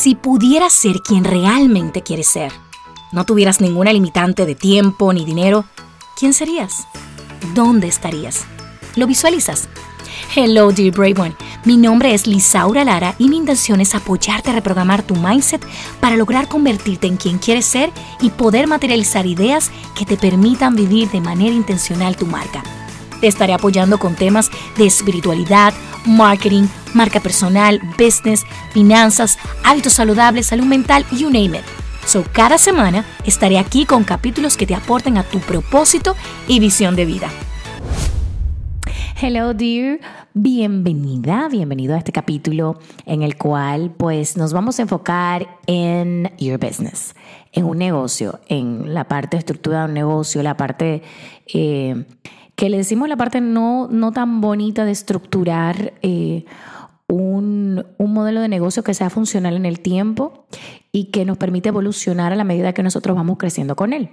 Si pudieras ser quien realmente quieres ser, no tuvieras ninguna limitante de tiempo ni dinero, ¿quién serías? ¿Dónde estarías? ¿Lo visualizas? Hello, dear Brave One. Mi nombre es Lisaura Lara y mi intención es apoyarte a reprogramar tu mindset para lograr convertirte en quien quieres ser y poder materializar ideas que te permitan vivir de manera intencional tu marca. Te estaré apoyando con temas de espiritualidad, marketing, marca personal, business, finanzas, hábitos saludables, salud mental, you name it. So, cada semana estaré aquí con capítulos que te aporten a tu propósito y visión de vida. Hello dear, bienvenida, bienvenido a este capítulo en el cual pues nos vamos a enfocar en your business, en un negocio, en la parte de estructura de un negocio, la parte eh, que le decimos la parte no, no tan bonita de estructurar eh, un, un, modelo de negocio que sea funcional en el tiempo y que nos permite evolucionar a la medida que nosotros vamos creciendo con él.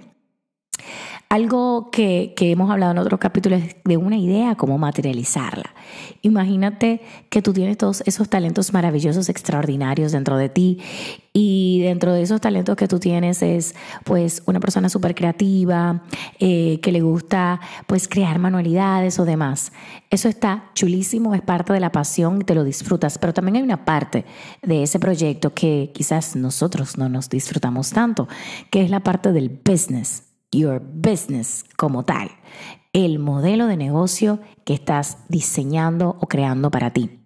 Algo que, que, hemos hablado en otros capítulos es de una idea, cómo materializarla. Imagínate que tú tienes todos esos talentos maravillosos, extraordinarios dentro de ti y dentro de esos talentos que tú tienes es pues una persona súper creativa, eh, que le gusta pues crear manualidades o demás. Eso está chulísimo, es parte de la pasión y te lo disfrutas, pero también hay una parte de ese proyecto que quizás nosotros no nos disfrutamos tanto, que es la parte del business your business como tal, el modelo de negocio que estás diseñando o creando para ti.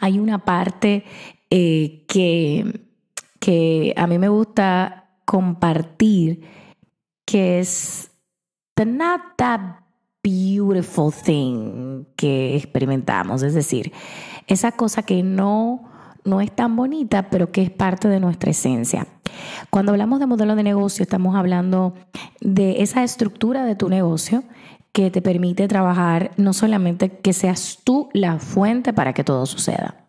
Hay una parte eh, que, que a mí me gusta compartir que es the not that beautiful thing que experimentamos, es decir, esa cosa que no no es tan bonita, pero que es parte de nuestra esencia. Cuando hablamos de modelo de negocio, estamos hablando de esa estructura de tu negocio que te permite trabajar no solamente que seas tú la fuente para que todo suceda.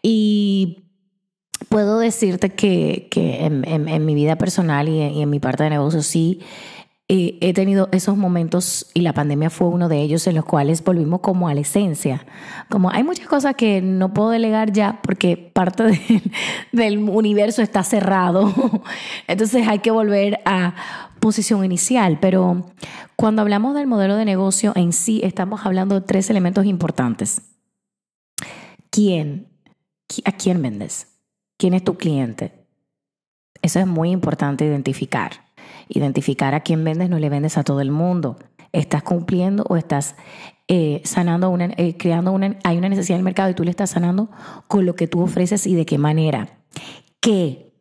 Y puedo decirte que, en, mi vida personal y en, y en mi parte de negocio sí he tenido esos momentos y la pandemia fue uno de ellos en los cuales volvimos como a la esencia. Como hay muchas cosas que no puedo delegar ya porque parte del universo está cerrado. Entonces hay que volver a posición inicial. Pero cuando hablamos del modelo de negocio en sí, estamos hablando de tres elementos importantes. ¿Quién? ¿A quién vendes? ¿Quién es tu cliente? Eso es muy importante identificar identificar a quién vendes, no le vendes a todo el mundo. ¿Estás cumpliendo o estás eh, sanando, una, eh, creando una, hay una necesidad en el mercado y tú le estás sanando con lo que tú ofreces y de qué manera? ¿Qué?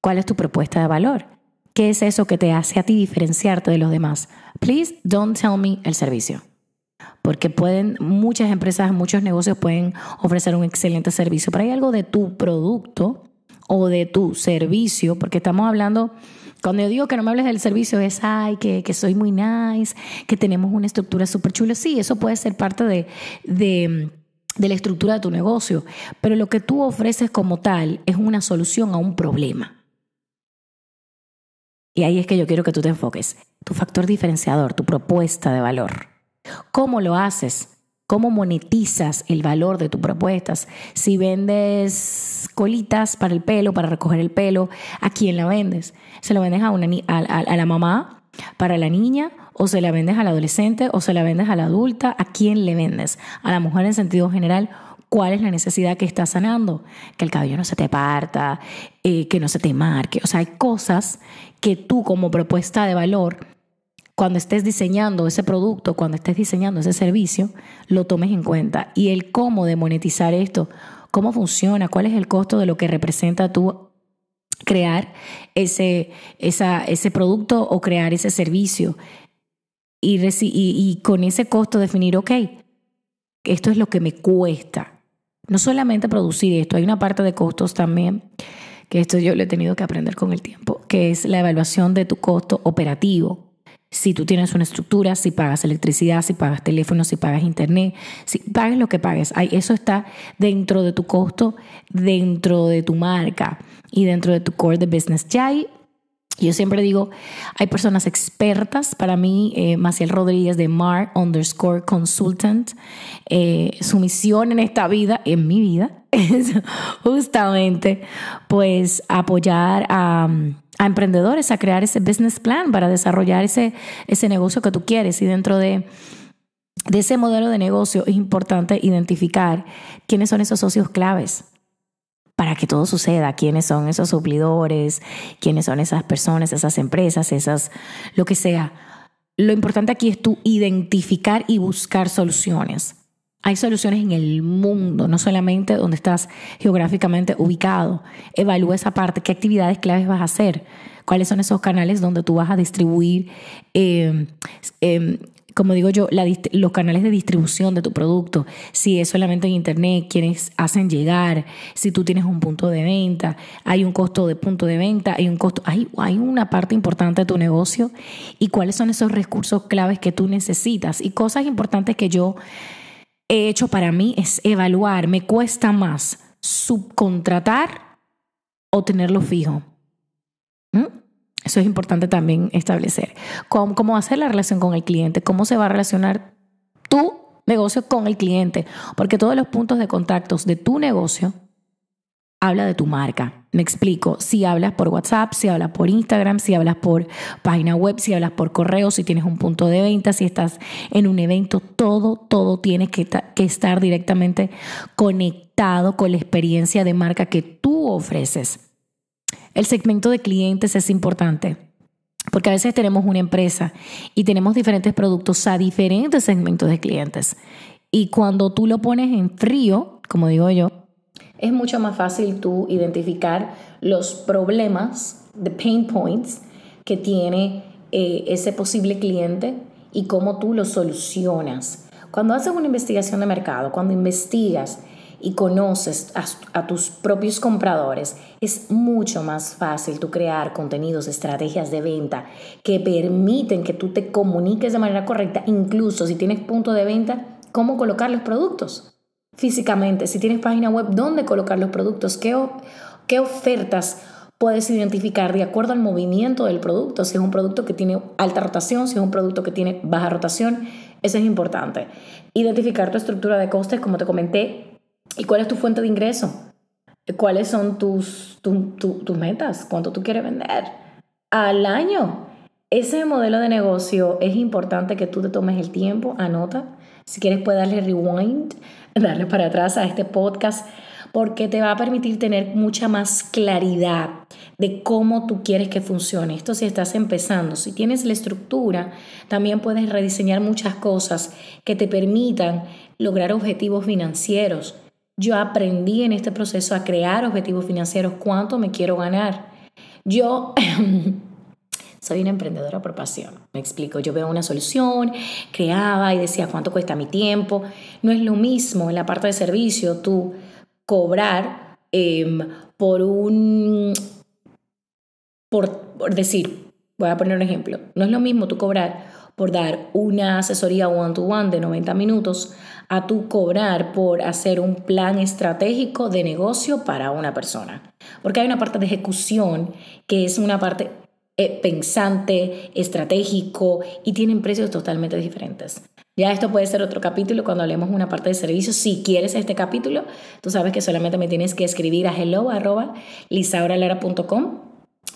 ¿Cuál es tu propuesta de valor? ¿Qué es eso que te hace a ti diferenciarte de los demás? Please don't tell me el servicio. Porque pueden, muchas empresas, muchos negocios pueden ofrecer un excelente servicio, pero hay algo de tu producto o de tu servicio, porque estamos hablando cuando yo digo que no me hables del servicio es, ay, que, que soy muy nice, que tenemos una estructura súper chula. Sí, eso puede ser parte de, de, de la estructura de tu negocio, pero lo que tú ofreces como tal es una solución a un problema. Y ahí es que yo quiero que tú te enfoques. Tu factor diferenciador, tu propuesta de valor. ¿Cómo lo haces? ¿Cómo monetizas el valor de tus propuestas? Si vendes colitas para el pelo, para recoger el pelo, ¿a quién la vendes? ¿Se lo vendes a, una, a, la mamá, para la niña? ¿O se la vendes al adolescente? ¿O se la vendes a la adulta? ¿A quién le vendes? A la mujer en sentido general. ¿Cuál es la necesidad que está sanando? Que el cabello no se te parta, eh, que no se te marque. O sea, hay cosas que tú como propuesta de valor cuando estés diseñando ese producto, cuando estés diseñando ese servicio, lo tomes en cuenta. Y el cómo de monetizar esto, cómo funciona, cuál es el costo de lo que representa tú crear ese, ese producto o crear ese servicio. Y, y con ese costo definir, ok, esto es lo que me cuesta. No solamente producir esto, hay una parte de costos también, que esto yo lo he tenido que aprender con el tiempo, que es la evaluación de tu costo operativo si tú tienes una estructura, si pagas electricidad, si pagas teléfono, si pagas internet, si pagues lo que pagues. Eso está dentro de tu costo, dentro de tu marca y dentro de tu core de business. Ya hay yo siempre digo, hay personas expertas, para mí, eh, Maciel Rodríguez de Mar underscore consultant, eh, su misión en esta vida, en mi vida, es justamente pues apoyar a, emprendedores a crear ese business plan para desarrollar ese, ese negocio que tú quieres y dentro de de ese modelo de negocio es importante identificar quiénes son esos socios claves para que todo suceda, quiénes son esos suplidores, quiénes son esas personas, esas empresas, esas, lo que sea. Lo importante aquí es tú identificar y buscar soluciones. Hay soluciones en el mundo, no solamente donde estás geográficamente ubicado. Evalúa esa parte, qué actividades claves vas a hacer, cuáles son esos canales donde tú vas a distribuir eh, eh, como digo yo, los canales de distribución de tu producto, si es solamente en Internet, quienes hacen llegar, si tú tienes un punto de venta, hay un costo de punto de venta, hay un costo, hay una parte importante de tu negocio y cuáles son esos recursos claves que tú necesitas y cosas importantes que yo he hecho para mí es evaluar, me cuesta más subcontratar o tenerlo fijo. ¿Mm? Eso es importante también establecer. ¿Cómo, cómo hacer la relación con el cliente? ¿Cómo se va a relacionar tu negocio con el cliente? Porque todos los puntos de contactos de tu negocio habla de tu marca. Me explico, si hablas por WhatsApp, si hablas por Instagram, si hablas por página web, si hablas por correo, si tienes un punto de venta, si estás en un evento, todo, todo tiene que, que estar directamente conectado con la experiencia de marca que tú ofreces. El segmento de clientes es importante. Porque a veces tenemos una empresa y tenemos diferentes productos a diferentes segmentos de clientes. Y cuando tú lo pones en frío, como digo yo, es mucho más fácil tú identificar los problemas, the pain points que tiene eh, ese posible cliente y cómo tú los solucionas. Cuando haces una investigación de mercado, cuando investigas y conoces a, tus propios compradores, es mucho más fácil tú crear contenidos, estrategias de venta que permiten que tú te comuniques de manera correcta, incluso si tienes punto de venta, cómo colocar los productos físicamente, si tienes página web, dónde colocar los productos, qué, qué ofertas puedes identificar de acuerdo al movimiento del producto, si es un producto que tiene alta rotación, si es un producto que tiene baja rotación, eso es importante. Identificar tu estructura de costes, como te comenté, ¿Y cuál es tu fuente de ingreso? ¿Cuáles son tus, tus metas? ¿Cuánto tú quieres vender? Al año. Ese modelo de negocio es importante que tú te tomes el tiempo, anota. Si quieres puedes darle rewind, darle para atrás a este podcast, porque te va a permitir tener mucha más claridad de cómo tú quieres que funcione. Esto si estás empezando, si tienes la estructura, también puedes rediseñar muchas cosas que te permitan lograr objetivos financieros yo aprendí en este proceso a crear objetivos financieros, cuánto me quiero ganar. Yo soy una emprendedora por pasión, me explico, yo veo una solución, creaba y decía cuánto cuesta mi tiempo. No es lo mismo en la parte de servicio tú cobrar em, por un, por, por decir, voy a poner un ejemplo, no es lo mismo tú cobrar por dar una asesoría one-to-one de 90 minutos a tu cobrar por hacer un plan estratégico de negocio para una persona. Porque hay una parte de ejecución que es una parte eh, pensante, estratégico y tienen precios totalmente diferentes. Ya esto puede ser otro capítulo cuando hablemos una parte de servicios. Si quieres este capítulo, tú sabes que solamente me tienes que escribir a hello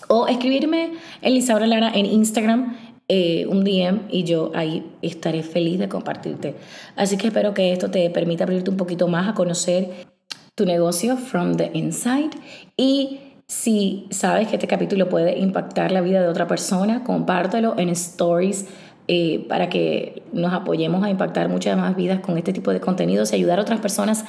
o escribirme en Lisaura Lara en Instagram eh, un DM y yo ahí estaré feliz de compartirte. Así que espero que esto te permita abrirte un poquito más a conocer tu negocio from the inside y si sabes que este capítulo puede impactar la vida de otra persona, compártelo en stories eh, para que nos apoyemos a impactar muchas más vidas con este tipo de contenidos y ayudar a otras personas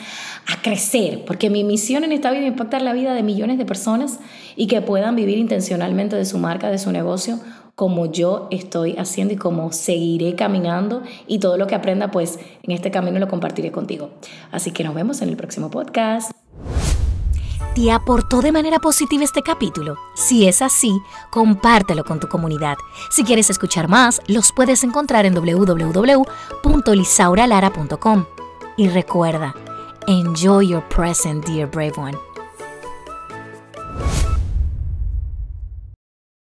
a crecer, porque mi misión en esta vida es impactar la vida de millones de personas y que puedan vivir intencionalmente de su marca, de su negocio, como yo estoy haciendo y como seguiré caminando y todo lo que aprenda pues en este camino lo compartiré contigo. Así que nos vemos en el próximo podcast. ¿Te aportó de manera positiva este capítulo? Si es así, compártelo con tu comunidad. Si quieres escuchar más, los puedes encontrar en www.lisauralara.com. Y recuerda, enjoy your present, dear brave one.